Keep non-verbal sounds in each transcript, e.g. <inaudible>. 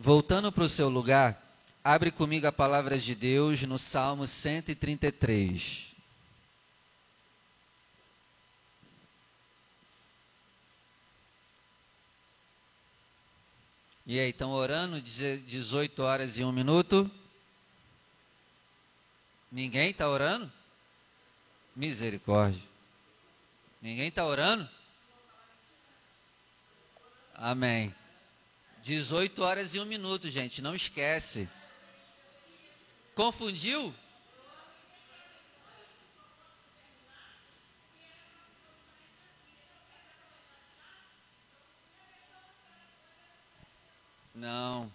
Voltando para o seu lugar, abre comigo a palavra de Deus no Salmo 133. E aí, estão orando 18 horas e 1 minuto? Ninguém está orando? Misericórdia. Ninguém está orando? Amém. 18 horas e 1 minuto, gente, não esquece. Confundiu? Não.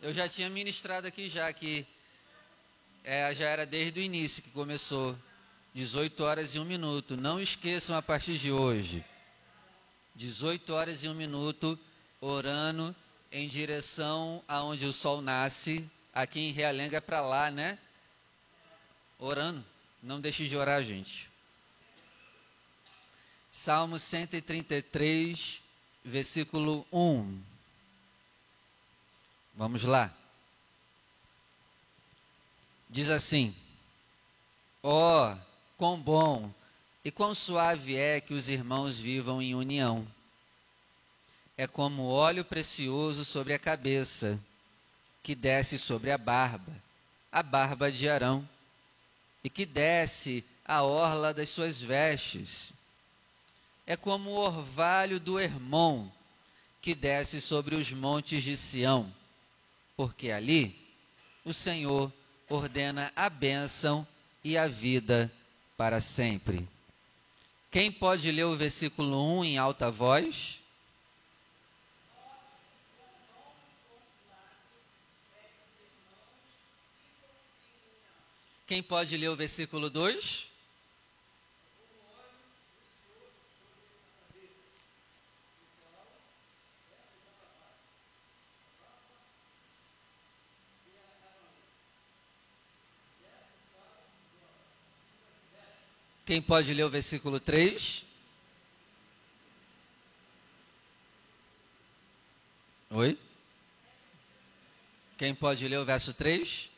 Eu já tinha ministrado aqui já que é, já era desde o início que começou. 18 horas e 1 minuto. Não esqueçam a partir de hoje. 18 horas e 1 minuto, orando em direção aonde o sol nasce. Aqui em Realenga é para lá, né? Orando. Não deixe de orar, gente. Salmo 133, versículo 1. Vamos lá. Diz assim: Ó, oh, quão bom e quão suave é que os irmãos vivam em união. É como óleo precioso sobre a cabeça, que desce sobre a barba, a barba de Arão, e que desce a orla das suas vestes. É como o orvalho do Hermon, que desce sobre os montes de Sião porque ali o Senhor ordena a bênção e a vida para sempre. Quem pode ler o versículo 1 em alta voz? Quem pode ler o versículo 2? Quem pode ler o versículo 3? Oi? Quem pode ler o verso 3?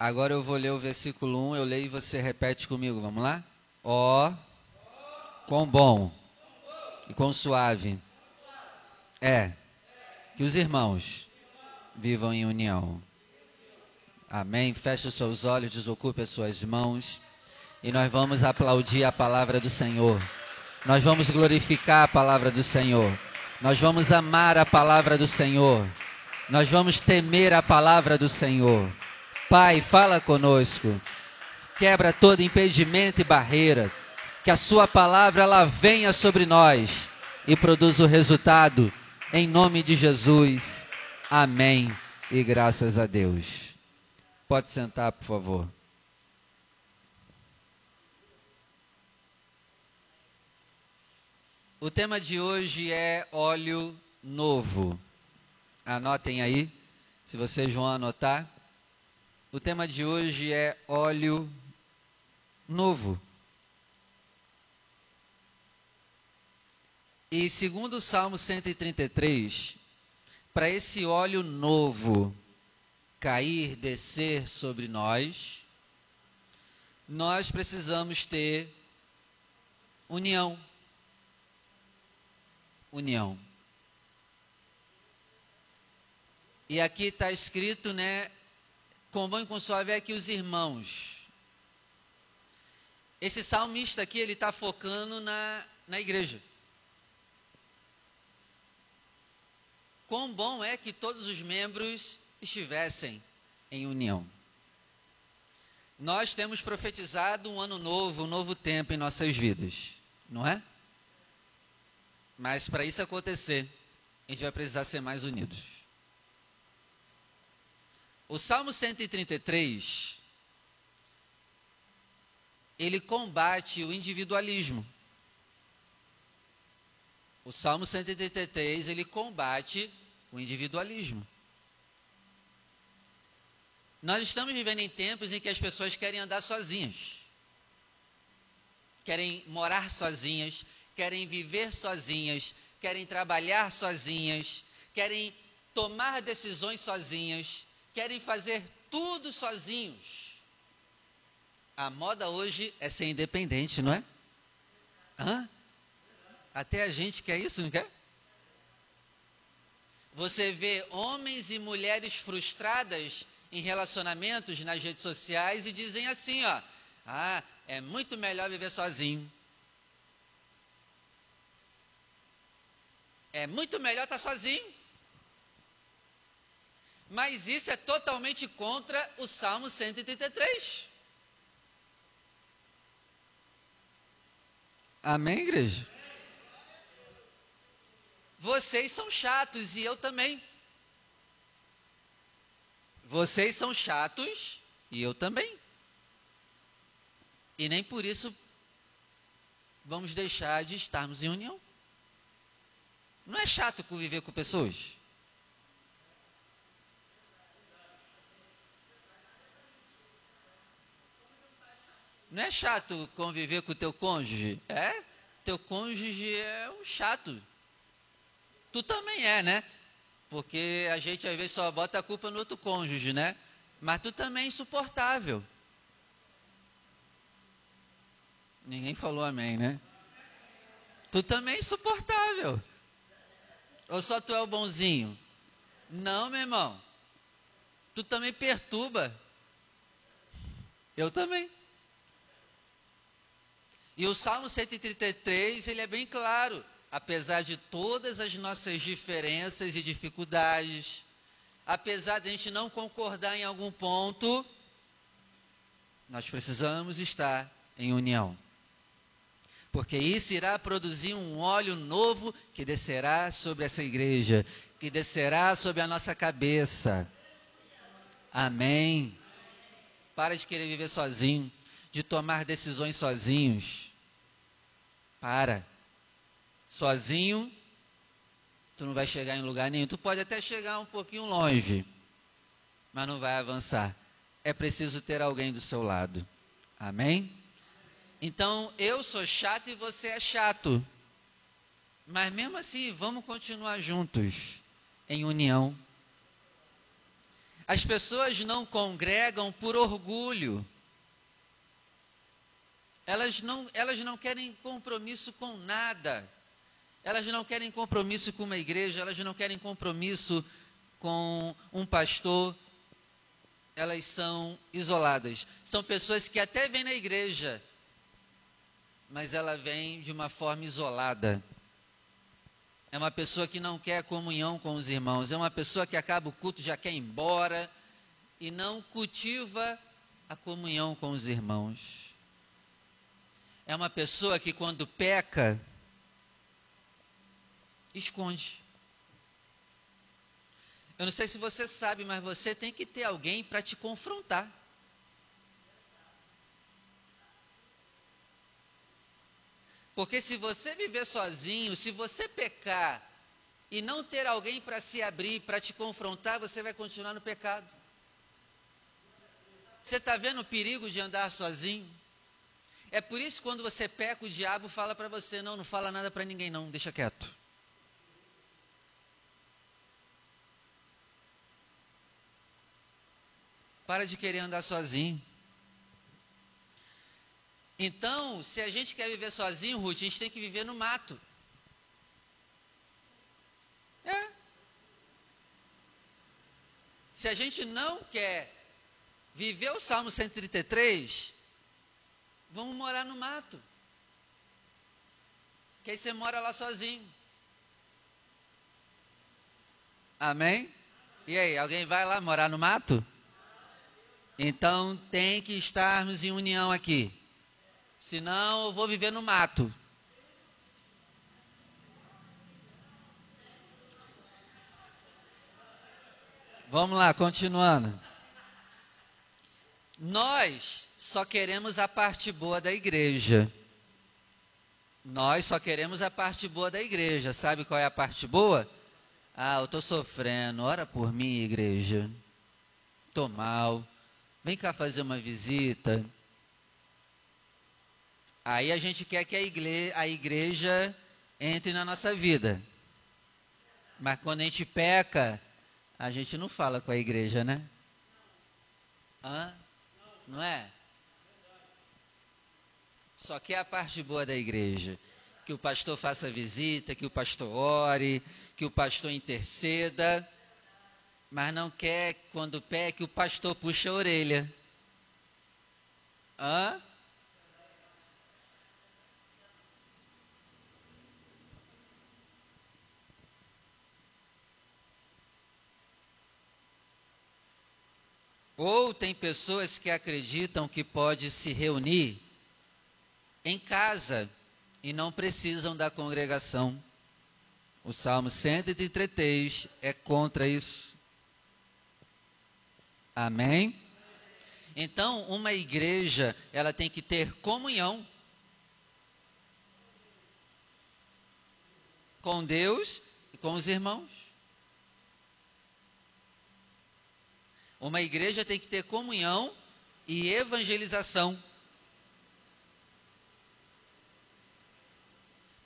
Agora eu vou ler o versículo 1, eu leio e você repete comigo, vamos lá? Ó, oh, quão bom e quão suave é que os irmãos vivam em união. Amém. Feche os seus olhos, desocupe as suas mãos e nós vamos aplaudir a palavra do Senhor. Nós vamos glorificar a palavra do Senhor. Nós vamos amar a palavra do Senhor. Nós vamos temer a palavra do Senhor. Pai, fala conosco. Quebra todo impedimento e barreira. Que a sua palavra ela venha sobre nós e produza o resultado em nome de Jesus. Amém. E graças a Deus. Pode sentar, por favor. O tema de hoje é óleo novo. Anotem aí, se vocês vão anotar. O tema de hoje é óleo novo. E segundo o Salmo 133, para esse óleo novo cair, descer sobre nós, nós precisamos ter união. União. E aqui está escrito, né? Suave é que os irmãos. Esse salmista aqui, ele está focando na, na igreja. Quão bom é que todos os membros estivessem em união. Nós temos profetizado um ano novo, um novo tempo em nossas vidas, não é? Mas para isso acontecer, a gente vai precisar ser mais unidos. O Salmo 133 ele combate o individualismo. O Salmo 133, ele combate o individualismo. Nós estamos vivendo em tempos em que as pessoas querem andar sozinhas. Querem morar sozinhas, querem viver sozinhas, querem trabalhar sozinhas, querem tomar decisões sozinhas, querem fazer tudo sozinhos. A moda hoje é ser independente, não é? Hã? Até a gente quer isso, não quer? Você vê homens e mulheres frustradas em relacionamentos nas redes sociais e dizem assim, ó: "Ah, é muito melhor viver sozinho". É muito melhor estar sozinho. Mas isso é totalmente contra o Salmo 133. Amém, igreja? Vocês são chatos e eu também. Vocês são chatos e eu também. E nem por isso vamos deixar de estarmos em união. Não é chato conviver com pessoas? Não é chato conviver com o teu cônjuge? É? Teu cônjuge é um chato. Tu também é, né? Porque a gente às vezes só bota a culpa no outro cônjuge, né? Mas tu também é insuportável. Ninguém falou amém, né? Tu também é insuportável. Ou só tu é o bonzinho? Não, meu irmão. Tu também perturba. Eu também. E o Salmo 133, ele é bem claro, apesar de todas as nossas diferenças e dificuldades, apesar de a gente não concordar em algum ponto, nós precisamos estar em união. Porque isso irá produzir um óleo novo que descerá sobre essa igreja, que descerá sobre a nossa cabeça. Amém. Para de querer viver sozinho, de tomar decisões sozinhos. Para. Sozinho, tu não vai chegar em lugar nenhum. Tu pode até chegar um pouquinho longe, mas não vai avançar. É preciso ter alguém do seu lado. Amém? Então, eu sou chato e você é chato. Mas mesmo assim, vamos continuar juntos, em união. As pessoas não congregam por orgulho. Elas não, elas não querem compromisso com nada. Elas não querem compromisso com uma igreja, elas não querem compromisso com um pastor. Elas são isoladas. São pessoas que até vêm na igreja, mas ela vem de uma forma isolada. É uma pessoa que não quer comunhão com os irmãos. É uma pessoa que acaba o culto já quer ir embora e não cultiva a comunhão com os irmãos é uma pessoa que quando peca, esconde. Eu não sei se você sabe, mas você tem que ter alguém para te confrontar. Porque se você viver sozinho, se você pecar e não ter alguém para se abrir, para te confrontar, você vai continuar no pecado. Você está vendo o perigo de andar sozinho? É por isso que quando você peca, o diabo fala para você: não, não fala nada para ninguém, não, deixa quieto. Para de querer andar sozinho. Então, se a gente quer viver sozinho, Ruth, a gente tem que viver no mato. É. Se a gente não quer viver o Salmo 133, Vamos morar no mato. Que aí você mora lá sozinho. Amém? E aí, alguém vai lá morar no mato? Então tem que estarmos em união aqui. Senão eu vou viver no mato. Vamos lá, continuando. Nós só queremos a parte boa da igreja. Nós só queremos a parte boa da igreja. Sabe qual é a parte boa? Ah, eu estou sofrendo. Ora por mim, igreja. Estou mal. Vem cá fazer uma visita. Aí a gente quer que a igreja, a igreja entre na nossa vida. Mas quando a gente peca, a gente não fala com a igreja, né? Hã? Não é? Só que é a parte boa da igreja. Que o pastor faça visita, que o pastor ore, que o pastor interceda. Mas não quer, quando peca, que o pastor puxe a orelha. Hã? Ou tem pessoas que acreditam que pode se reunir em casa e não precisam da congregação. O Salmo 133 é contra isso. Amém? Então, uma igreja, ela tem que ter comunhão com Deus e com os irmãos. Uma igreja tem que ter comunhão e evangelização.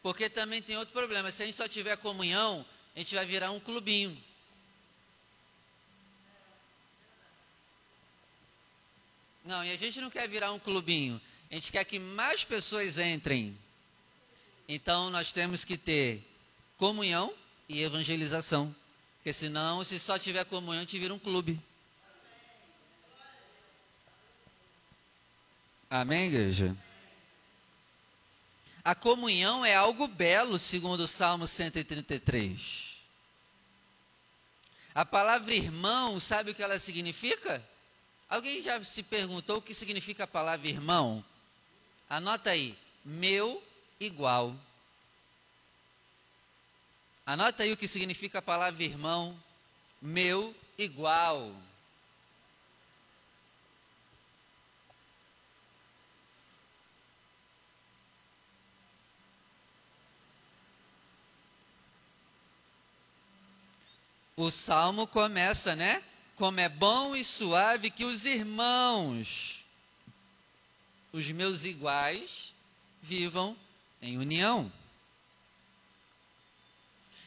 Porque também tem outro problema. Se a gente só tiver comunhão, a gente vai virar um clubinho. Não, e a gente não quer virar um clubinho. A gente quer que mais pessoas entrem. Então nós temos que ter comunhão e evangelização. Porque senão, se só tiver comunhão, a gente vira um clube. Amém, igreja? A comunhão é algo belo, segundo o Salmo 133. A palavra irmão, sabe o que ela significa? Alguém já se perguntou o que significa a palavra irmão? Anota aí, meu igual. Anota aí o que significa a palavra irmão, meu igual. O salmo começa, né? Como é bom e suave que os irmãos, os meus iguais, vivam em união.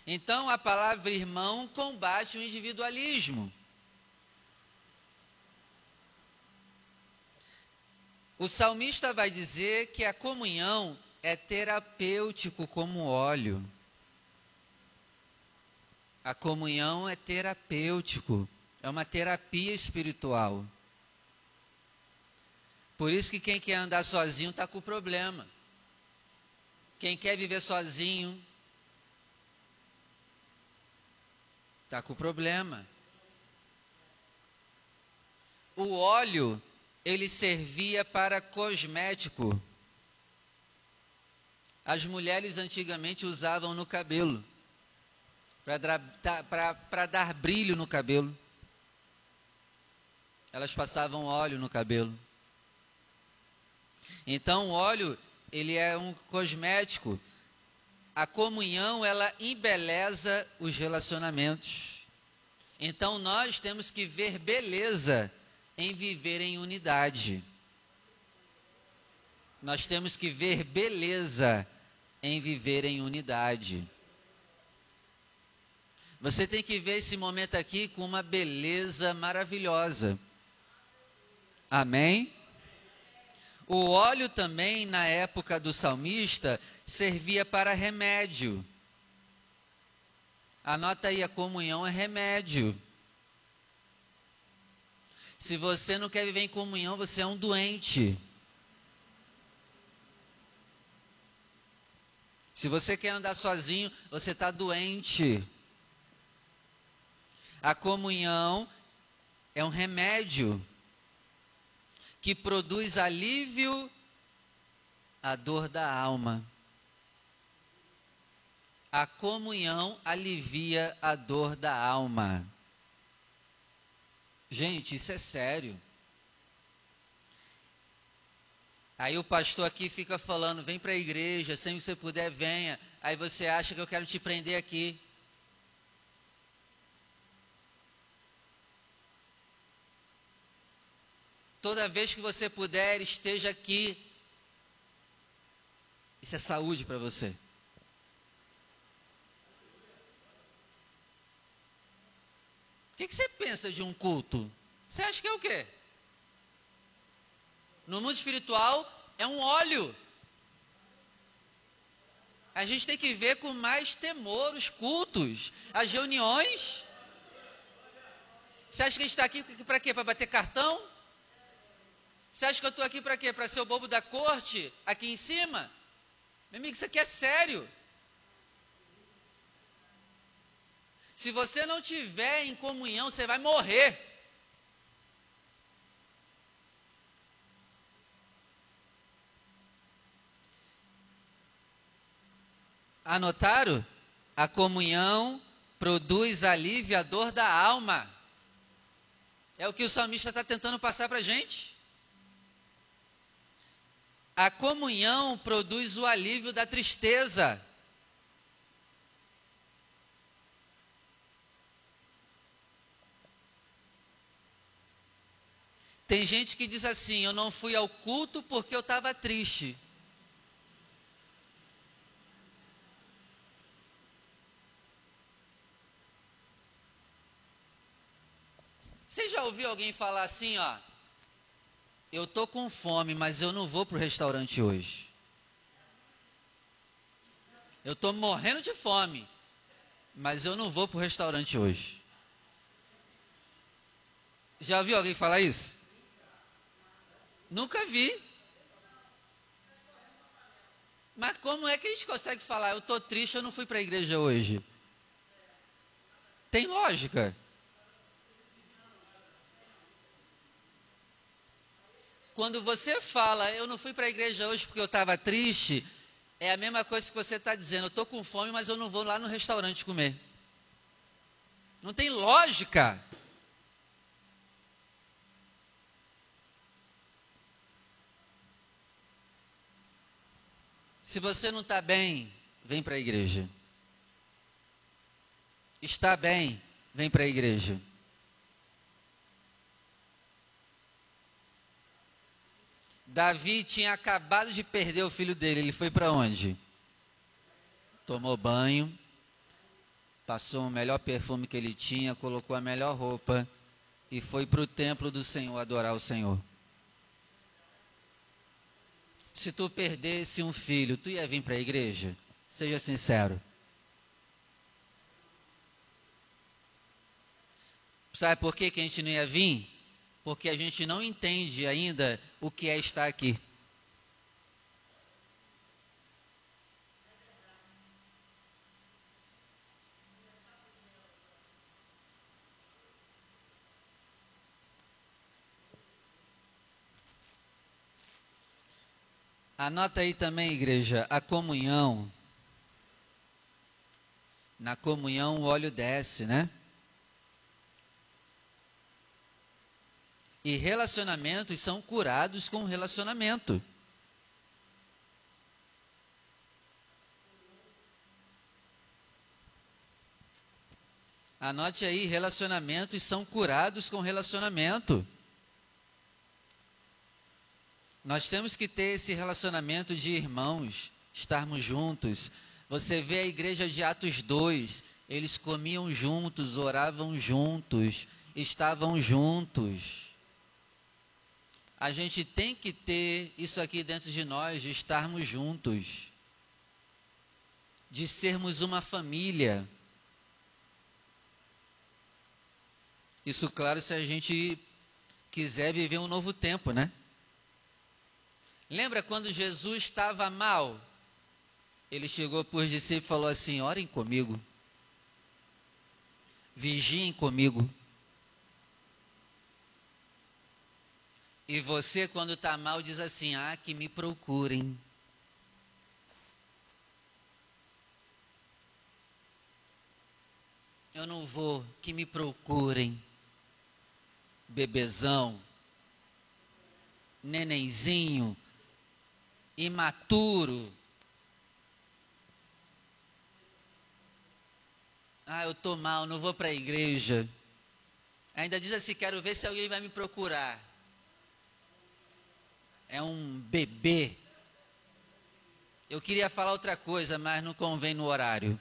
Então a palavra irmão combate o individualismo. O salmista vai dizer que a comunhão é terapêutico como óleo. A comunhão é terapêutico, é uma terapia espiritual. Por isso que quem quer andar sozinho está com problema. Quem quer viver sozinho está com problema. O óleo, ele servia para cosmético. As mulheres antigamente usavam no cabelo para dar brilho no cabelo. Elas passavam óleo no cabelo. Então o óleo, ele é um cosmético. A comunhão, ela embeleza os relacionamentos. Então nós temos que ver beleza em viver em unidade. Nós temos que ver beleza em viver em unidade. Você tem que ver esse momento aqui com uma beleza maravilhosa. Amém? O óleo também, na época do salmista, servia para remédio. Anota aí, a comunhão é remédio. Se você não quer viver em comunhão, você é um doente. Se você quer andar sozinho, você está doente. A comunhão é um remédio que produz alívio à dor da alma. A comunhão alivia a dor da alma. Gente, isso é sério. Aí o pastor aqui fica falando: vem para a igreja, sem você puder, venha. Aí você acha que eu quero te prender aqui. Toda vez que você puder, esteja aqui. Isso é saúde para você. O que, que, você pensa de um culto? Você acha que é o quê? No mundo espiritual, é um óleo. A gente tem que ver com mais temor os cultos, as reuniões. Você acha que a gente está aqui para quê? Para bater cartão? Você acha que eu estou aqui para quê? Para ser o bobo da corte aqui em cima? Meu amigo, isso aqui é sério. Se você não tiver em comunhão, você vai morrer. Anotaram? A comunhão produz alívio à dor da alma. É o que o salmista está tentando passar para a gente. A comunhão produz o alívio da tristeza. Tem gente que diz assim: Eu não fui ao culto porque eu estava triste. Você já ouviu alguém falar assim, ó? Eu tô com fome, mas eu não vou pro restaurante hoje. Eu tô morrendo de fome, mas eu não vou pro restaurante hoje. Já ouviu alguém falar isso? Nunca vi. Mas como é que a gente consegue falar? Eu tô triste, eu não fui para a igreja hoje. Tem lógica. Quando você fala, eu não fui para a igreja hoje porque eu estava triste, é a mesma coisa que você está dizendo, eu estou com fome, mas eu não vou lá no restaurante comer. Não tem lógica. Se você não está bem, vem para a igreja. Está bem, vem para a igreja. Davi tinha acabado de perder o filho dele. Ele foi para onde? Tomou banho, passou o melhor perfume que ele tinha, colocou a melhor roupa e foi para o templo do Senhor adorar o Senhor. Se tu perdesse um filho, tu ia vir para a igreja? Seja sincero. Sabe por que, que a gente não ia vir? Porque a gente não entende ainda o que é estar aqui. Anota aí também, igreja, a comunhão. Na comunhão o óleo desce, né? E relacionamentos são curados com relacionamento. Anote aí, relacionamentos são curados com relacionamento. Nós temos que ter esse relacionamento de irmãos, estarmos juntos. Você vê a igreja de Atos 2, eles comiam juntos, oravam juntos, estavam juntos. A gente tem que ter isso aqui dentro de nós, de estarmos juntos, de sermos uma família. Isso, claro, se a gente quiser viver um novo tempo, né? Lembra quando Jesus estava mal? Ele chegou por discípulos e falou assim: Orem comigo, vigiem comigo. E você, quando está mal, diz assim: Ah, que me procurem. Eu não vou, que me procurem. Bebezão, nenenzinho, imaturo. Ah, eu tô mal, não vou para a igreja. Ainda diz assim: quero ver se alguém vai me procurar. É um bebê. Eu queria falar outra coisa, mas não convém no horário.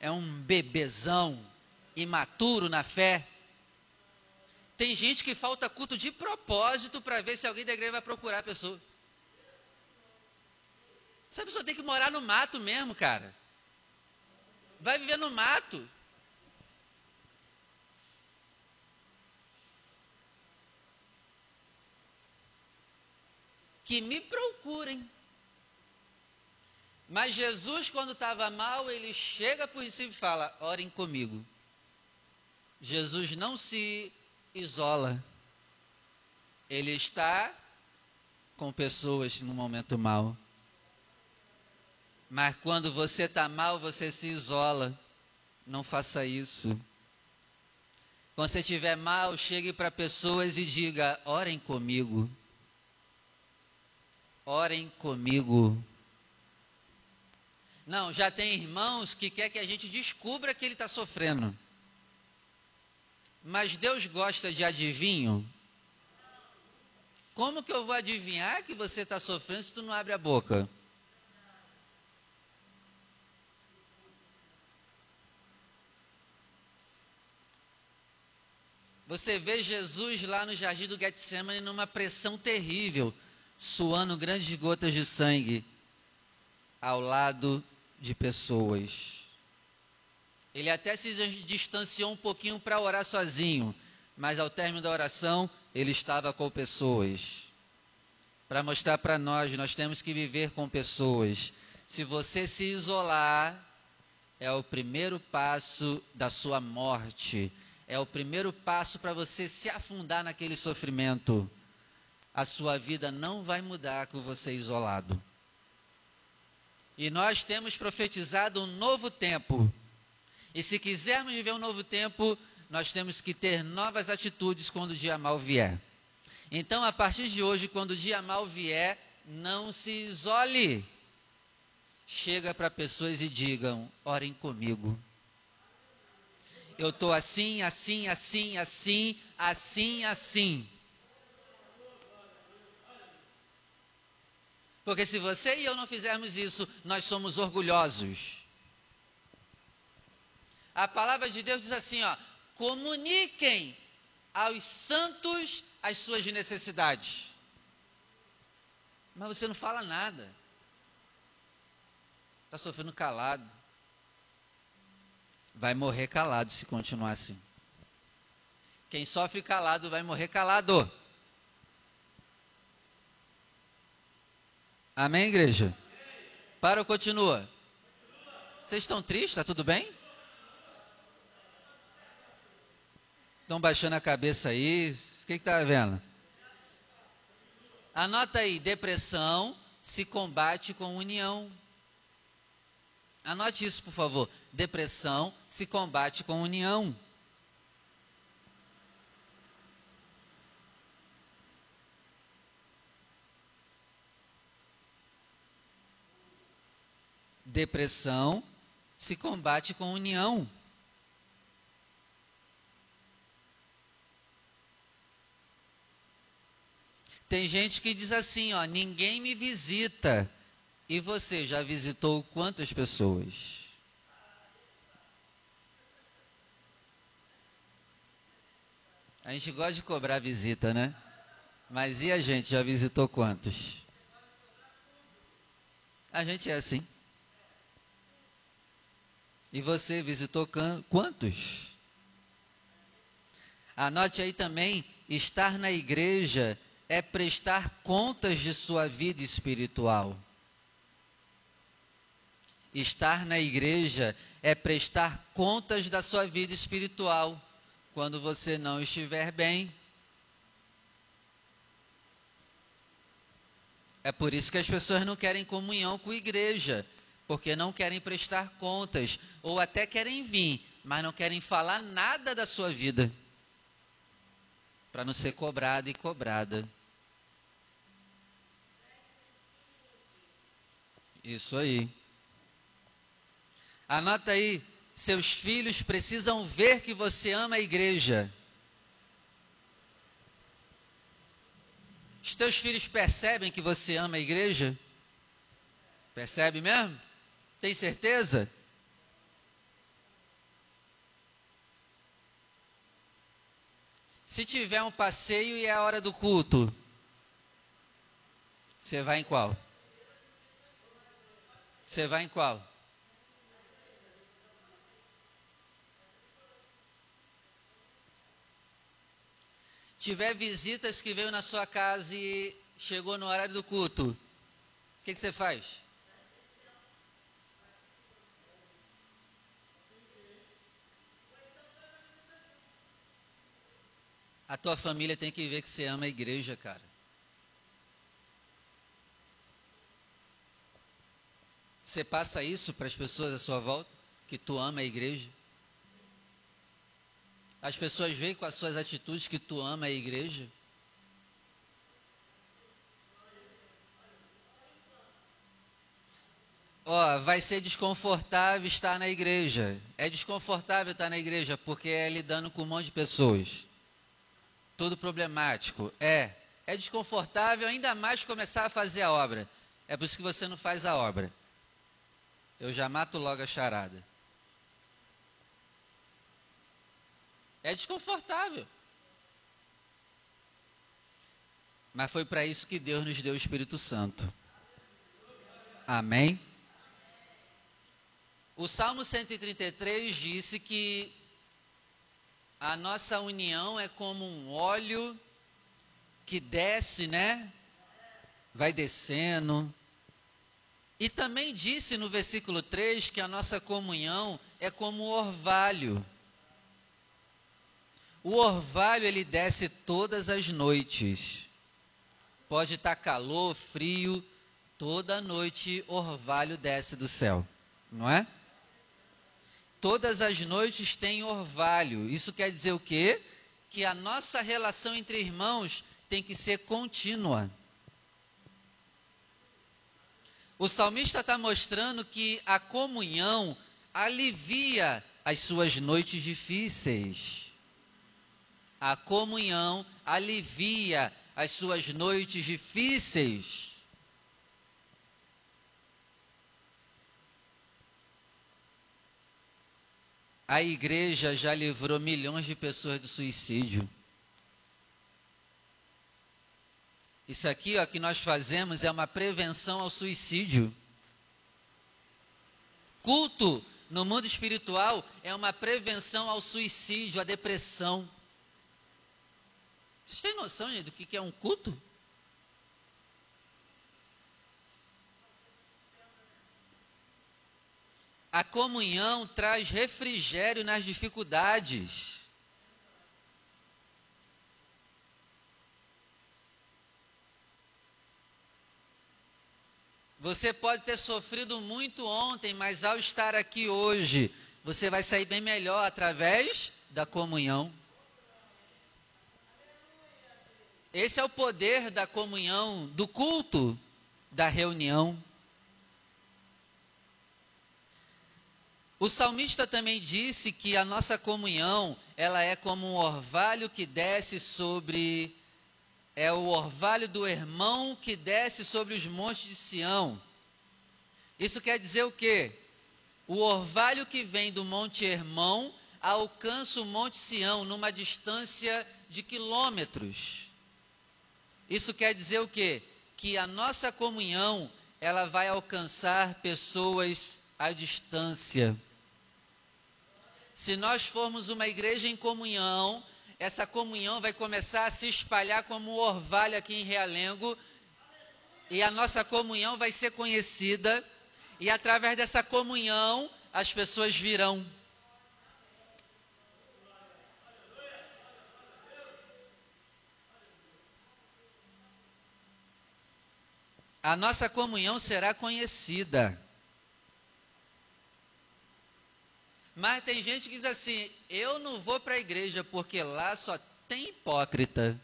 É um bebezão imaturo na fé. Tem gente que falta culto de propósito para ver se alguém da igreja vai procurar a pessoa. Essa pessoa tem que morar no mato mesmo, cara. Vai viver no mato. Que me procurem. Mas Jesus, quando estava mal, ele chega os discípulos e fala: orem comigo. Jesus não se isola. Ele está com pessoas no momento mal. Mas quando você está mal, você se isola. Não faça isso. Quando você estiver mal, chegue para pessoas e diga: orem comigo. Orem comigo. Não, já tem irmãos que quer que a gente descubra que ele está sofrendo. Mas Deus gosta de adivinho? Como que eu vou adivinhar que você está sofrendo se tu não abre a boca? Você vê Jesus lá no jardim do Getsemane numa pressão terrível, suando grandes gotas de sangue ao lado de pessoas. Ele até se distanciou um pouquinho para orar sozinho, mas ao término da oração, ele estava com pessoas. Para mostrar para nós, nós temos que viver com pessoas. Se você se isolar, é o primeiro passo da sua morte é o primeiro passo para você se afundar naquele sofrimento. A sua vida não vai mudar com você isolado. E nós temos profetizado um novo tempo. E se quisermos viver um novo tempo, nós temos que ter novas atitudes quando o dia mal vier. Então, a partir de hoje, quando o dia mal vier, não se isole. Chega para pessoas e digam: orem comigo eu estou assim, assim, assim, assim, assim, assim. Porque se você e eu não fizermos isso, nós somos orgulhosos. A palavra de Deus diz assim, ó: comuniquem aos santos as suas necessidades. Mas você não fala nada. Está sofrendo calado vai morrer calado se continuar assim. Quem sofre calado vai morrer calado. Amém, igreja? Para ou continua? Vocês estão tristes? Está tudo bem? Estão baixando a cabeça aí? O que está vendo? Anota aí: depressão se combate com união. Anote isso, por favor. Depressão se combate com união. Depressão se combate com união. Tem gente que diz assim, ó, ninguém me visita. E você já visitou quantas pessoas? A gente gosta de cobrar visita, né? Mas e a gente já visitou quantos? A gente é assim. E você visitou quantos? Anote aí também: estar na igreja é prestar contas de sua vida espiritual. Estar na igreja é prestar contas da sua vida espiritual quando você não estiver bem. É por isso que as pessoas não querem comunhão com a igreja, porque não querem prestar contas, ou até querem vir, mas não querem falar nada da sua vida, para não ser cobrada e cobrada. Isso aí. Anota aí, seus filhos precisam ver que você ama a igreja. Os teus filhos percebem que você ama a igreja? Percebe mesmo? Tem certeza? Se tiver um passeio e é a hora do culto, você vai em qual? Você vai em qual? Tiver visitas que veio na sua casa e chegou no horário do culto, o que, que você faz? A tua família tem que ver que você ama a igreja, cara. Você passa isso para as pessoas à sua volta? Que tu ama a igreja? As pessoas veem com as suas atitudes que tu ama a igreja? Ó, oh, vai ser desconfortável estar na igreja. É desconfortável estar na igreja porque é lidando com um monte de pessoas tudo problemático. É, é desconfortável ainda mais começar a fazer a obra. É por isso que você não faz a obra. Eu já mato logo a charada. É desconfortável. Mas foi para isso que Deus nos deu o Espírito Santo. Amém? O Salmo 133 disse que a nossa união é como um óleo que desce, né? Vai descendo. E também disse no versículo 3 que a nossa comunhão é como o orvalho. O orvalho ele desce todas as noites. Pode estar calor, frio, toda noite orvalho desce do céu, não é? Todas as noites tem orvalho. Isso quer dizer o quê? Que a nossa relação entre irmãos tem que ser contínua. O salmista está mostrando que a comunhão alivia as suas noites difíceis. A comunhão alivia as suas noites difíceis. A igreja já livrou milhões de pessoas do suicídio. Isso aqui ó, que nós fazemos é uma prevenção ao suicídio. Culto no mundo espiritual é uma prevenção ao suicídio, à depressão. Vocês têm noção gente, do que é um culto? A comunhão traz refrigério nas dificuldades. Você pode ter sofrido muito ontem, mas ao estar aqui hoje, você vai sair bem melhor através da comunhão. Esse é o poder da comunhão, do culto, da reunião. O salmista também disse que a nossa comunhão, ela é como um orvalho que desce sobre é o orvalho do irmão que desce sobre os montes de Sião. Isso quer dizer o quê? O orvalho que vem do Monte Hermão alcança o Monte Sião numa distância de quilômetros. Isso quer dizer o quê? Que a nossa comunhão ela vai alcançar pessoas à distância. Se nós formos uma igreja em comunhão, essa comunhão vai começar a se espalhar como um orvalho aqui em Realengo, e a nossa comunhão vai ser conhecida, e através dessa comunhão as pessoas virão. A nossa comunhão será conhecida. Mas tem gente que diz assim: eu não vou para a igreja porque lá só tem hipócrita.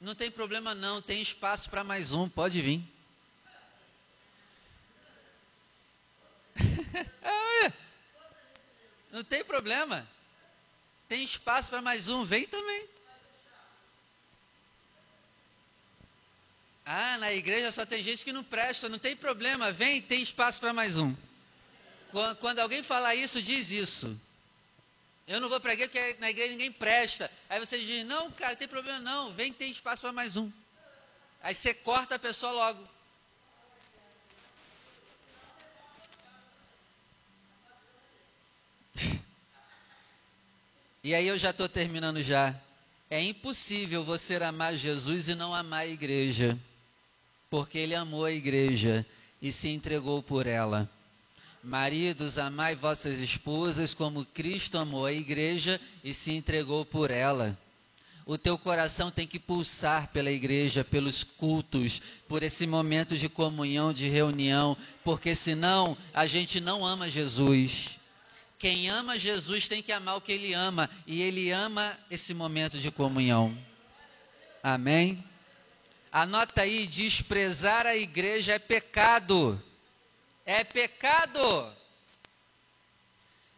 Não tem problema, não, tem espaço para mais um, pode vir. <laughs> não tem problema. Tem espaço para mais um, vem também. Ah, na igreja só tem gente que não presta, não tem problema, vem, tem espaço para mais um. Quando alguém falar isso, diz isso. Eu não vou pregar porque na igreja ninguém presta. Aí você diz, não, cara, não tem problema não, vem, tem espaço para mais um. Aí você corta a pessoa logo. <laughs> E aí eu já estou terminando já. É impossível você amar Jesus e não amar a igreja, porque ele amou a igreja e se entregou por ela. Maridos, amai vossas esposas como Cristo amou a igreja e se entregou por ela. O teu coração tem que pulsar pela igreja, pelos cultos, por esse momento de comunhão, de reunião, porque senão a gente não ama Jesus. Quem ama Jesus tem que amar o que ele ama, e ele ama esse momento de comunhão. Amém? Anota aí: desprezar a igreja é pecado. É pecado.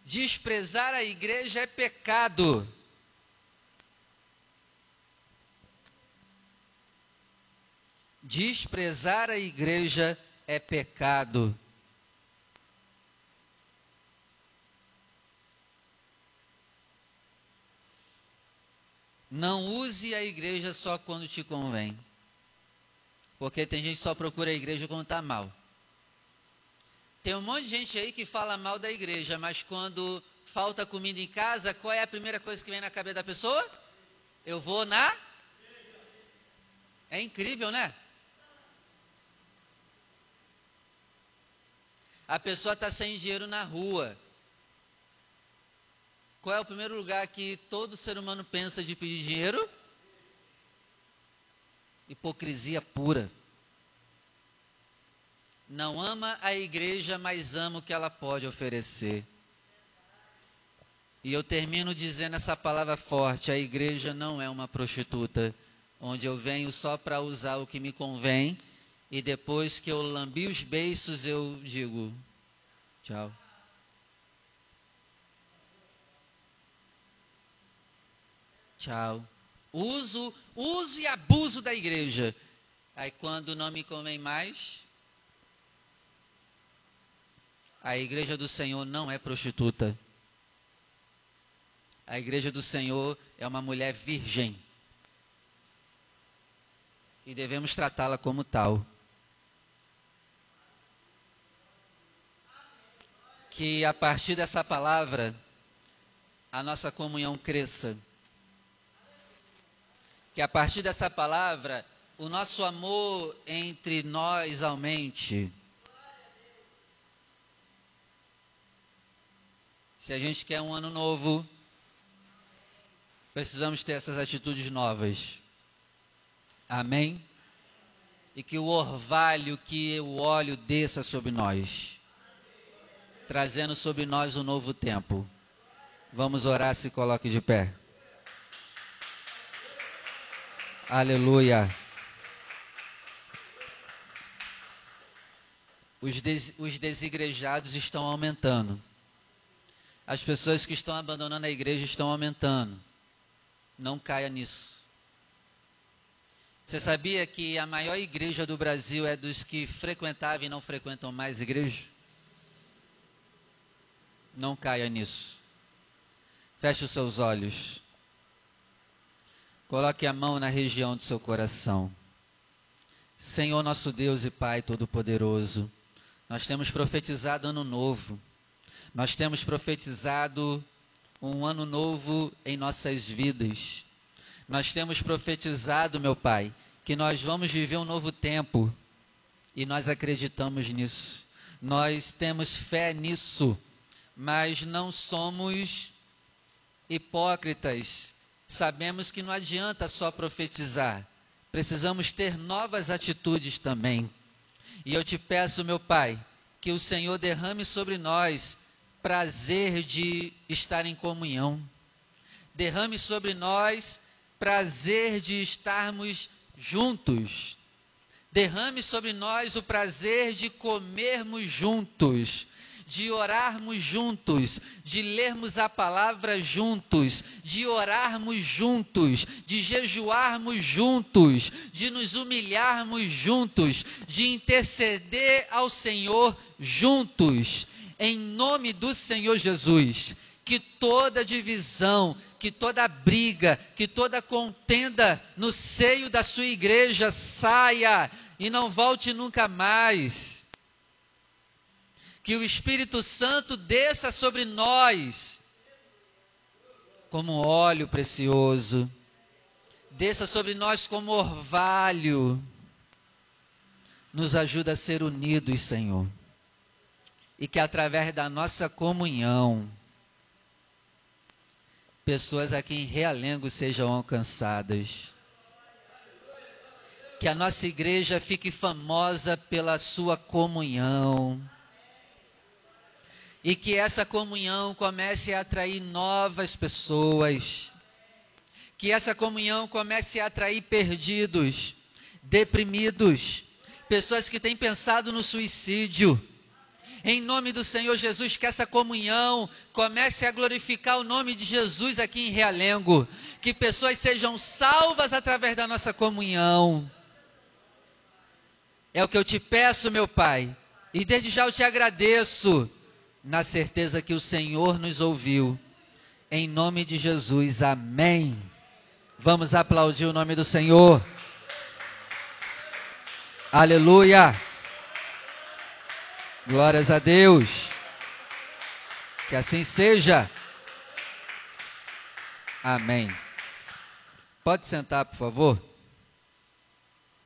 Desprezar a igreja é pecado. Desprezar a igreja é pecado. Não use a igreja só quando te convém. Porque tem gente que só procura a igreja quando está mal. Tem um monte de gente aí que fala mal da igreja, mas quando falta comida em casa, qual é a primeira coisa que vem na cabeça da pessoa? Eu vou na. É incrível, né? A pessoa está sem dinheiro na rua. Qual é o primeiro lugar que todo ser humano pensa de pedir dinheiro? Hipocrisia pura. Não ama a igreja, mas ama o que ela pode oferecer. E eu termino dizendo essa palavra forte: a igreja não é uma prostituta, onde eu venho só para usar o que me convém, e depois que eu lambi os beiços, eu digo: tchau. Tchau. Uso, uso e abuso da igreja. Aí quando não me convém mais, a igreja do Senhor não é prostituta. A igreja do Senhor é uma mulher virgem. E devemos tratá-la como tal. Que a partir dessa palavra, a nossa comunhão cresça que a partir dessa palavra o nosso amor entre nós aumente. Se a gente quer um ano novo, precisamos ter essas atitudes novas. Amém? E que o orvalho, que o óleo desça sobre nós, trazendo sobre nós um novo tempo. Vamos orar, se coloque de pé. Aleluia. Os, des, os desigrejados estão aumentando. As pessoas que estão abandonando a igreja estão aumentando. Não caia nisso. Você sabia que a maior igreja do Brasil é dos que frequentavam e não frequentam mais igreja? Não caia nisso. Feche os seus olhos. Coloque a mão na região do seu coração. Senhor nosso Deus e Pai Todo-Poderoso, nós temos profetizado ano novo. Nós temos profetizado um ano novo em nossas vidas. Nós temos profetizado, meu Pai, que nós vamos viver um novo tempo e nós acreditamos nisso. Nós temos fé nisso, mas não somos hipócritas sabemos que não adianta só profetizar, precisamos ter novas atitudes também. E eu te peço, meu Pai, que o Senhor derrame sobre nós prazer de estar em comunhão. Derrame sobre nós prazer de estarmos juntos. Derrame sobre nós o prazer de comermos juntos, de orarmos juntos, de lermos a palavra juntos, de orarmos juntos, de jejuarmos juntos, de nos humilharmos juntos, de interceder ao Senhor juntos, em nome do Senhor Jesus. Que toda divisão, que toda briga, que toda contenda no seio da sua igreja saia e não volte nunca mais que o Espírito Santo desça sobre nós como óleo precioso, desça sobre nós como orvalho, nos ajuda a ser unidos, Senhor, e que através da nossa comunhão, pessoas aqui em Realengo sejam alcançadas. Que a nossa igreja fique famosa pela sua comunhão e que essa comunhão comece a atrair novas pessoas, que essa comunhão comece a atrair perdidos, deprimidos, pessoas que têm pensado no suicídio. Em nome do Senhor Jesus, que essa comunhão comece a glorificar o nome de Jesus aqui em Realengo. Que pessoas sejam salvas através da nossa comunhão. É o que eu te peço, meu Pai. E desde já eu te agradeço na certeza que o Senhor nos ouviu. Em nome de Jesus, amém. Vamos aplaudir o nome do Senhor. Aleluia. Glórias a Deus. Que assim seja. Amém. Pode sentar, por favor.